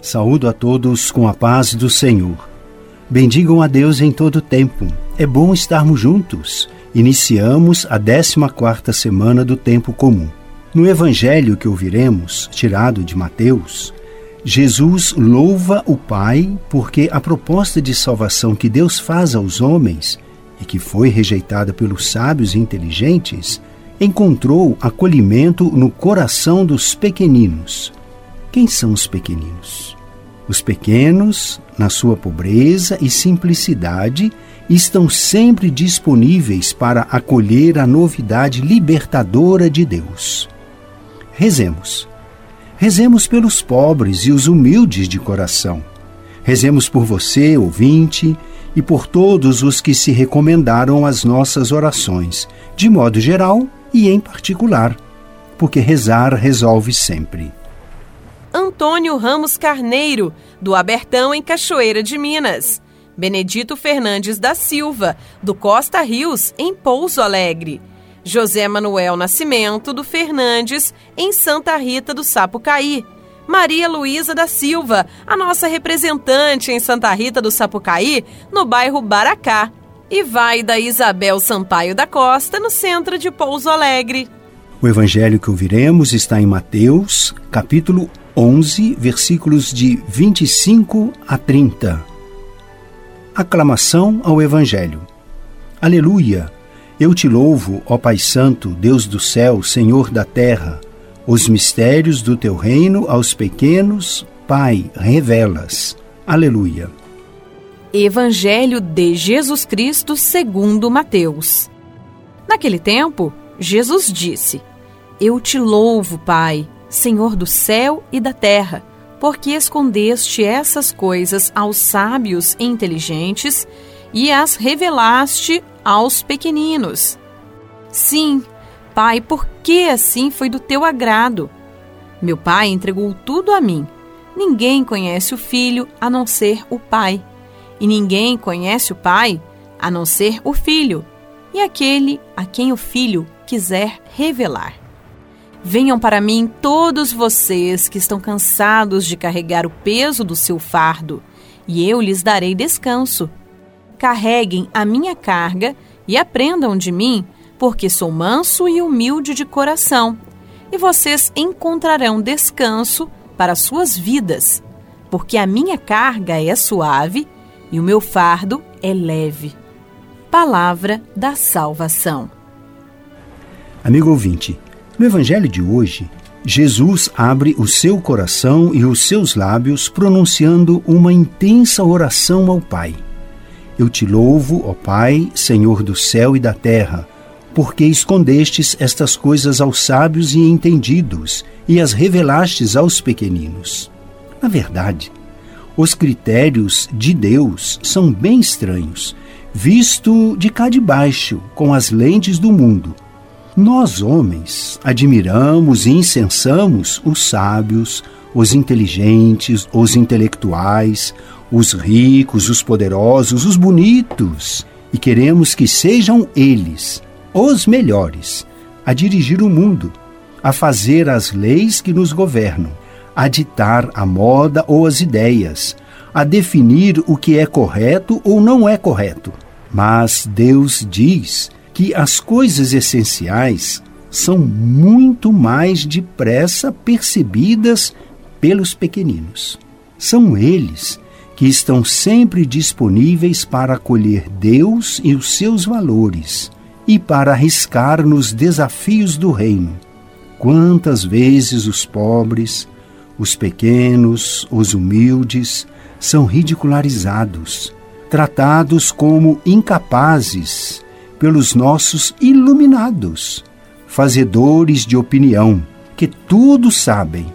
Saúdo a todos com a paz do Senhor. Bendigam a Deus em todo tempo. É bom estarmos juntos. Iniciamos a 14ª semana do tempo comum. No evangelho que ouviremos, tirado de Mateus, Jesus louva o Pai porque a proposta de salvação que Deus faz aos homens e que foi rejeitada pelos sábios e inteligentes, encontrou acolhimento no coração dos pequeninos. Quem são os pequeninos? Os pequenos, na sua pobreza e simplicidade, estão sempre disponíveis para acolher a novidade libertadora de Deus. Rezemos. Rezemos pelos pobres e os humildes de coração. Rezemos por você, ouvinte, e por todos os que se recomendaram às nossas orações, de modo geral e em particular, porque rezar resolve sempre. Antônio Ramos Carneiro, do Abertão em Cachoeira de Minas. Benedito Fernandes da Silva, do Costa Rios, em Pouso Alegre. José Manuel Nascimento do Fernandes, em Santa Rita do Sapucaí. Maria Luísa da Silva, a nossa representante em Santa Rita do Sapucaí, no bairro Baracá. E vai da Isabel Sampaio da Costa, no centro de Pouso Alegre. O evangelho que ouviremos está em Mateus, capítulo 11, versículos de 25 a 30. Aclamação ao Evangelho. Aleluia! Eu te louvo, ó Pai Santo, Deus do céu, Senhor da terra. Os mistérios do teu reino aos pequenos, Pai, revelas. Aleluia. Evangelho de Jesus Cristo segundo Mateus. Naquele tempo, Jesus disse: Eu te louvo, Pai, Senhor do céu e da terra, porque escondeste essas coisas aos sábios e inteligentes e as revelaste aos pequeninos. Sim, Pai, porque assim foi do teu agrado. Meu Pai entregou tudo a mim. Ninguém conhece o Filho a não ser o Pai, e ninguém conhece o Pai a não ser o Filho, e aquele a quem o Filho quiser revelar. Venham para mim todos vocês que estão cansados de carregar o peso do seu fardo, e eu lhes darei descanso. Carreguem a minha carga e aprendam de mim, porque sou manso e humilde de coração, e vocês encontrarão descanso para suas vidas, porque a minha carga é suave e o meu fardo é leve. Palavra da salvação. Amigo ouvinte, no Evangelho de hoje, Jesus abre o seu coração e os seus lábios pronunciando uma intensa oração ao Pai. Eu te louvo, ó Pai, Senhor do céu e da terra, porque escondestes estas coisas aos sábios e entendidos e as revelastes aos pequeninos. Na verdade, os critérios de Deus são bem estranhos, visto de cá de baixo, com as lentes do mundo nós, homens, admiramos e incensamos os sábios, os inteligentes, os intelectuais, os ricos, os poderosos, os bonitos, e queremos que sejam eles, os melhores, a dirigir o mundo, a fazer as leis que nos governam, a ditar a moda ou as ideias, a definir o que é correto ou não é correto. Mas Deus diz que as coisas essenciais são muito mais depressa percebidas pelos pequeninos. São eles que estão sempre disponíveis para acolher Deus e os seus valores e para arriscar nos desafios do reino. Quantas vezes os pobres, os pequenos, os humildes são ridicularizados, tratados como incapazes pelos nossos iluminados, fazedores de opinião, que tudo sabem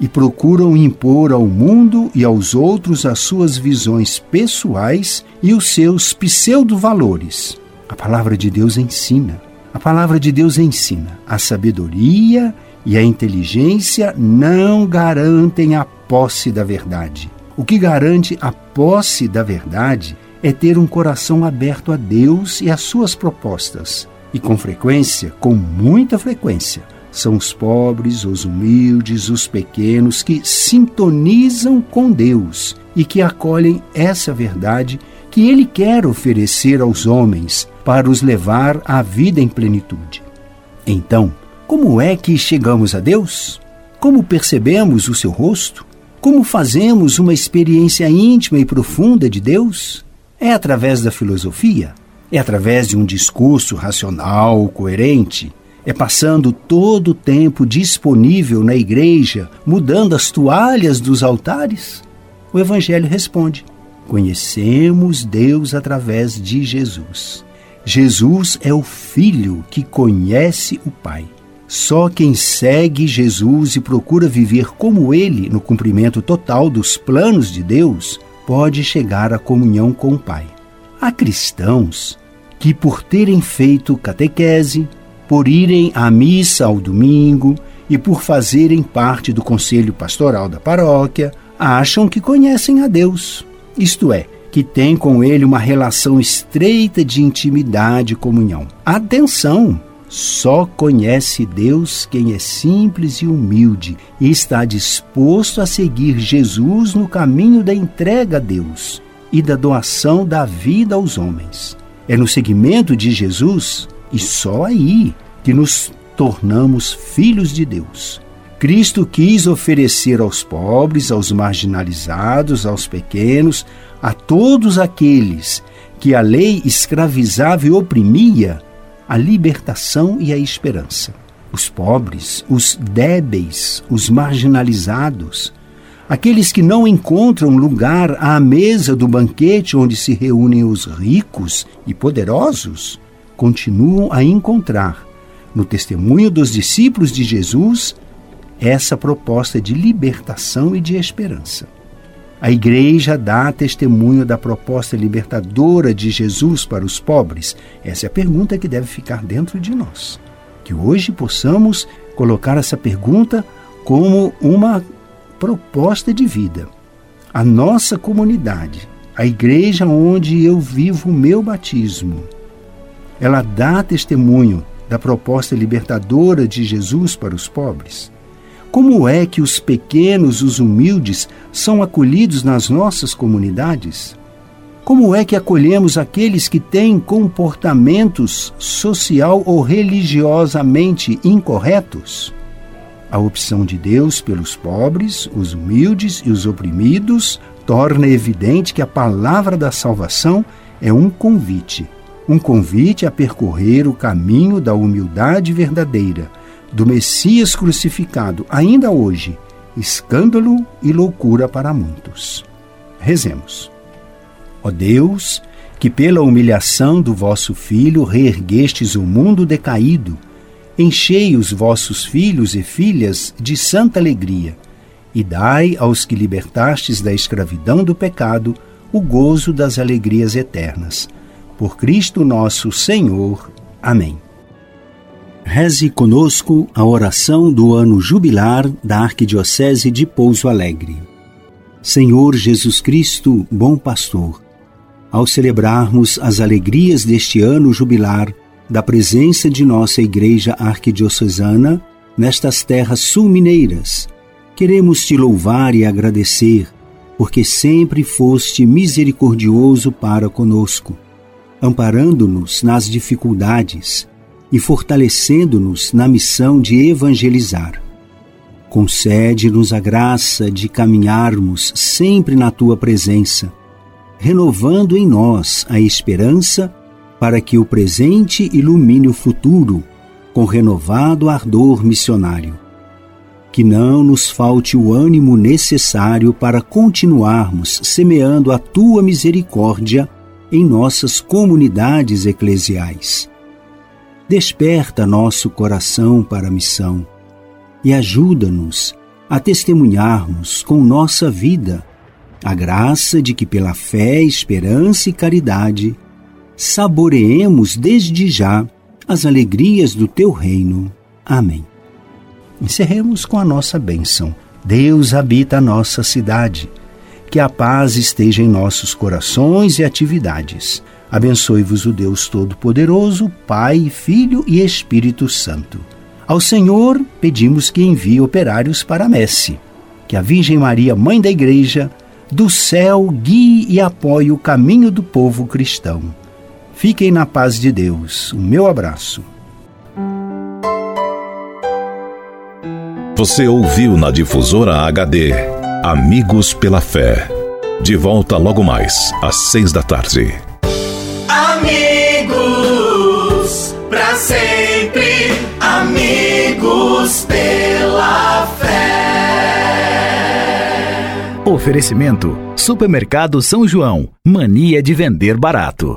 e procuram impor ao mundo e aos outros as suas visões pessoais e os seus pseudo-valores. A palavra de Deus ensina. A palavra de Deus ensina. A sabedoria e a inteligência não garantem a posse da verdade. O que garante a posse da verdade é ter um coração aberto a Deus e às suas propostas. E com frequência, com muita frequência, são os pobres, os humildes, os pequenos que sintonizam com Deus e que acolhem essa verdade que Ele quer oferecer aos homens para os levar à vida em plenitude. Então, como é que chegamos a Deus? Como percebemos o seu rosto? Como fazemos uma experiência íntima e profunda de Deus? É através da filosofia? É através de um discurso racional, coerente? É passando todo o tempo disponível na igreja, mudando as toalhas dos altares? O Evangelho responde: Conhecemos Deus através de Jesus. Jesus é o Filho que conhece o Pai. Só quem segue Jesus e procura viver como Ele no cumprimento total dos planos de Deus pode chegar à comunhão com o Pai. Há cristãos que, por terem feito catequese, por irem à missa ao domingo e por fazerem parte do conselho pastoral da paróquia, acham que conhecem a Deus, isto é, que têm com Ele uma relação estreita de intimidade e comunhão. Atenção! Só conhece Deus quem é simples e humilde e está disposto a seguir Jesus no caminho da entrega a Deus e da doação da vida aos homens. É no seguimento de Jesus e só aí que nos tornamos filhos de Deus. Cristo quis oferecer aos pobres, aos marginalizados, aos pequenos, a todos aqueles que a lei escravizava e oprimia, a libertação e a esperança. Os pobres, os débeis, os marginalizados, aqueles que não encontram lugar à mesa do banquete onde se reúnem os ricos e poderosos, continuam a encontrar no testemunho dos discípulos de Jesus essa proposta de libertação e de esperança. A igreja dá testemunho da proposta libertadora de Jesus para os pobres? Essa é a pergunta que deve ficar dentro de nós. Que hoje possamos colocar essa pergunta como uma proposta de vida. A nossa comunidade, a igreja onde eu vivo o meu batismo, ela dá testemunho da proposta libertadora de Jesus para os pobres? Como é que os pequenos, os humildes, são acolhidos nas nossas comunidades? Como é que acolhemos aqueles que têm comportamentos social ou religiosamente incorretos? A opção de Deus pelos pobres, os humildes e os oprimidos torna evidente que a palavra da salvação é um convite um convite a percorrer o caminho da humildade verdadeira do Messias crucificado, ainda hoje, escândalo e loucura para muitos. Rezemos. Ó Deus, que pela humilhação do vosso Filho reerguestes o mundo decaído, enchei os vossos filhos e filhas de santa alegria, e dai aos que libertastes da escravidão do pecado o gozo das alegrias eternas. Por Cristo nosso Senhor. Amém. Reze conosco a oração do ano jubilar da Arquidiocese de Pouso Alegre. Senhor Jesus Cristo, bom pastor, ao celebrarmos as alegrias deste ano jubilar da presença de nossa Igreja Arquidiocesana nestas terras sul-mineiras, queremos te louvar e agradecer, porque sempre foste misericordioso para conosco, amparando-nos nas dificuldades e fortalecendo-nos na missão de evangelizar. Concede-nos a graça de caminharmos sempre na tua presença, renovando em nós a esperança para que o presente ilumine o futuro com renovado ardor missionário. Que não nos falte o ânimo necessário para continuarmos semeando a tua misericórdia em nossas comunidades eclesiais desperta nosso coração para a missão e ajuda-nos a testemunharmos com nossa vida a graça de que, pela fé, esperança e caridade, saboreemos desde já as alegrias do teu reino. Amém. Encerremos com a nossa bênção. Deus habita a nossa cidade. Que a paz esteja em nossos corações e atividades. Abençoe-vos o Deus Todo-Poderoso, Pai, Filho e Espírito Santo. Ao Senhor pedimos que envie operários para a messe. Que a Virgem Maria, Mãe da Igreja, do céu guie e apoie o caminho do povo cristão. Fiquem na paz de Deus. O meu abraço. Você ouviu na difusora HD Amigos pela Fé. De volta logo mais, às seis da tarde. Amigos, para sempre, amigos pela fé. Oferecimento: Supermercado São João. Mania de vender barato.